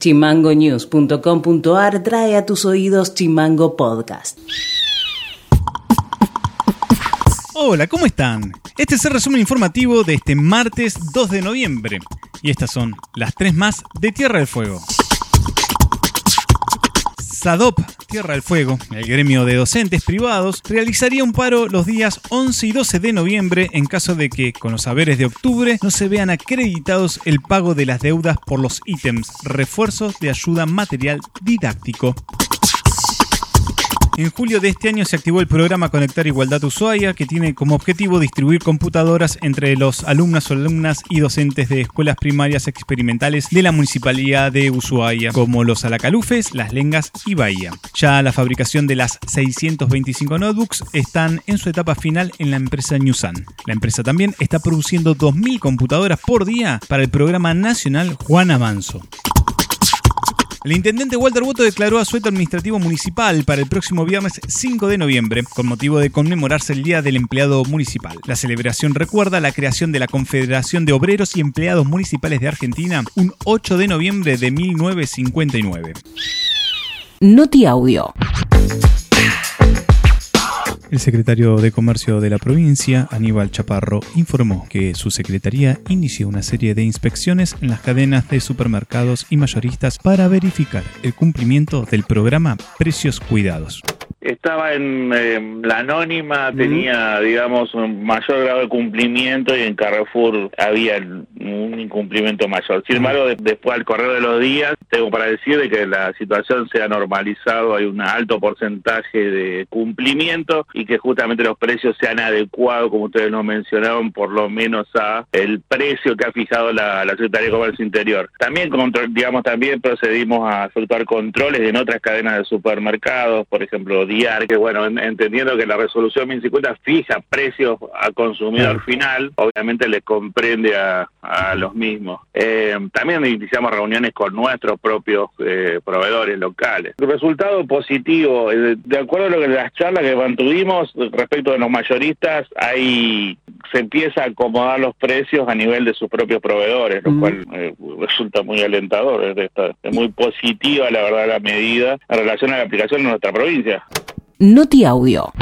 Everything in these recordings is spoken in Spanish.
Chimangonews.com.ar trae a tus oídos Chimango Podcast. Hola, ¿cómo están? Este es el resumen informativo de este martes 2 de noviembre. Y estas son las tres más de Tierra del Fuego. SADOP, Tierra del Fuego, el gremio de docentes privados, realizaría un paro los días 11 y 12 de noviembre en caso de que, con los saberes de octubre, no se vean acreditados el pago de las deudas por los ítems refuerzos de ayuda material didáctico. En julio de este año se activó el programa Conectar Igualdad Ushuaia, que tiene como objetivo distribuir computadoras entre los alumnas o alumnas y docentes de escuelas primarias experimentales de la Municipalidad de Ushuaia, como los Alacalufes, Las Lengas y Bahía. Ya la fabricación de las 625 notebooks están en su etapa final en la empresa Newsan. La empresa también está produciendo 2.000 computadoras por día para el programa nacional Juan Avanzo. El intendente Walter Boto declaró asueto administrativo municipal para el próximo viernes 5 de noviembre, con motivo de conmemorarse el Día del Empleado Municipal. La celebración recuerda la creación de la Confederación de Obreros y Empleados Municipales de Argentina un 8 de noviembre de 1959. Noti Audio. El secretario de Comercio de la provincia, Aníbal Chaparro, informó que su secretaría inició una serie de inspecciones en las cadenas de supermercados y mayoristas para verificar el cumplimiento del programa Precios Cuidados. Estaba en eh, la anónima, tenía, digamos, un mayor grado de cumplimiento y en Carrefour había un incumplimiento mayor. Sin embargo, después al correr de los días, tengo para decir de que la situación se ha normalizado, hay un alto porcentaje de cumplimiento y que justamente los precios se han adecuado, como ustedes nos mencionaron, por lo menos a el precio que ha fijado la, la Secretaría de Comercio Interior. También, digamos, también procedimos a efectuar controles en otras cadenas de supermercados, por ejemplo, que bueno, entendiendo que la resolución 1050 fija precios al consumidor final, obviamente le comprende a, los mismos. Eh, también iniciamos reuniones con nuestros propios eh, proveedores locales. El resultado positivo, eh, de acuerdo a lo que las charlas que mantuvimos respecto de los mayoristas, hay se empieza a acomodar los precios a nivel de sus propios proveedores, lo mm. cual resulta muy alentador, es, es muy positiva la verdad la medida en relación a la aplicación en nuestra provincia. Noti Audio.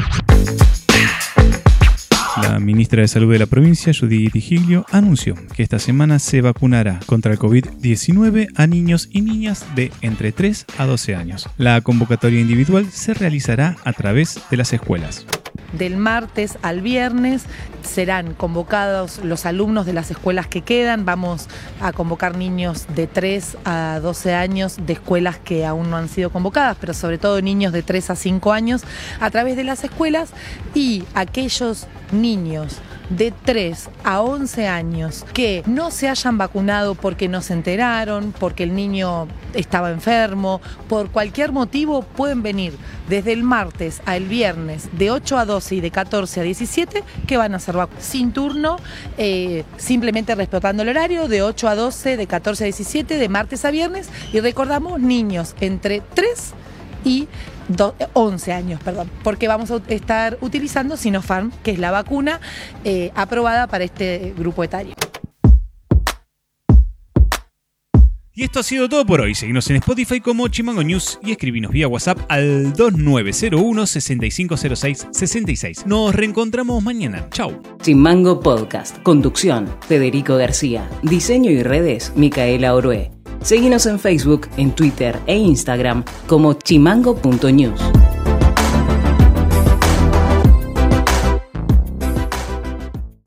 La ministra de Salud de la provincia, Judith Giglio, anunció que esta semana se vacunará contra el COVID-19 a niños y niñas de entre 3 a 12 años. La convocatoria individual se realizará a través de las escuelas del martes al viernes serán convocados los alumnos de las escuelas que quedan. Vamos a convocar niños de 3 a 12 años de escuelas que aún no han sido convocadas, pero sobre todo niños de 3 a 5 años a través de las escuelas y aquellos niños de 3 a 11 años que no se hayan vacunado porque no se enteraron, porque el niño estaba enfermo, por cualquier motivo pueden venir desde el martes al viernes de 8 a 12 y de 14 a 17 que van a ser sin turno, eh, simplemente respetando el horario de 8 a 12, de 14 a 17, de martes a viernes. Y recordamos niños entre 3 y 11 años, perdón, porque vamos a estar utilizando Sinopharm, que es la vacuna eh, aprobada para este grupo etario. Y esto ha sido todo por hoy. Seguimos en Spotify como Chimango News y escribinos vía WhatsApp al 2901 6506 66. Nos reencontramos mañana. Chau. Chimango Podcast. Conducción: Federico García. Diseño y redes: Micaela Orué. Seguinos en Facebook, en Twitter e Instagram como chimango.news.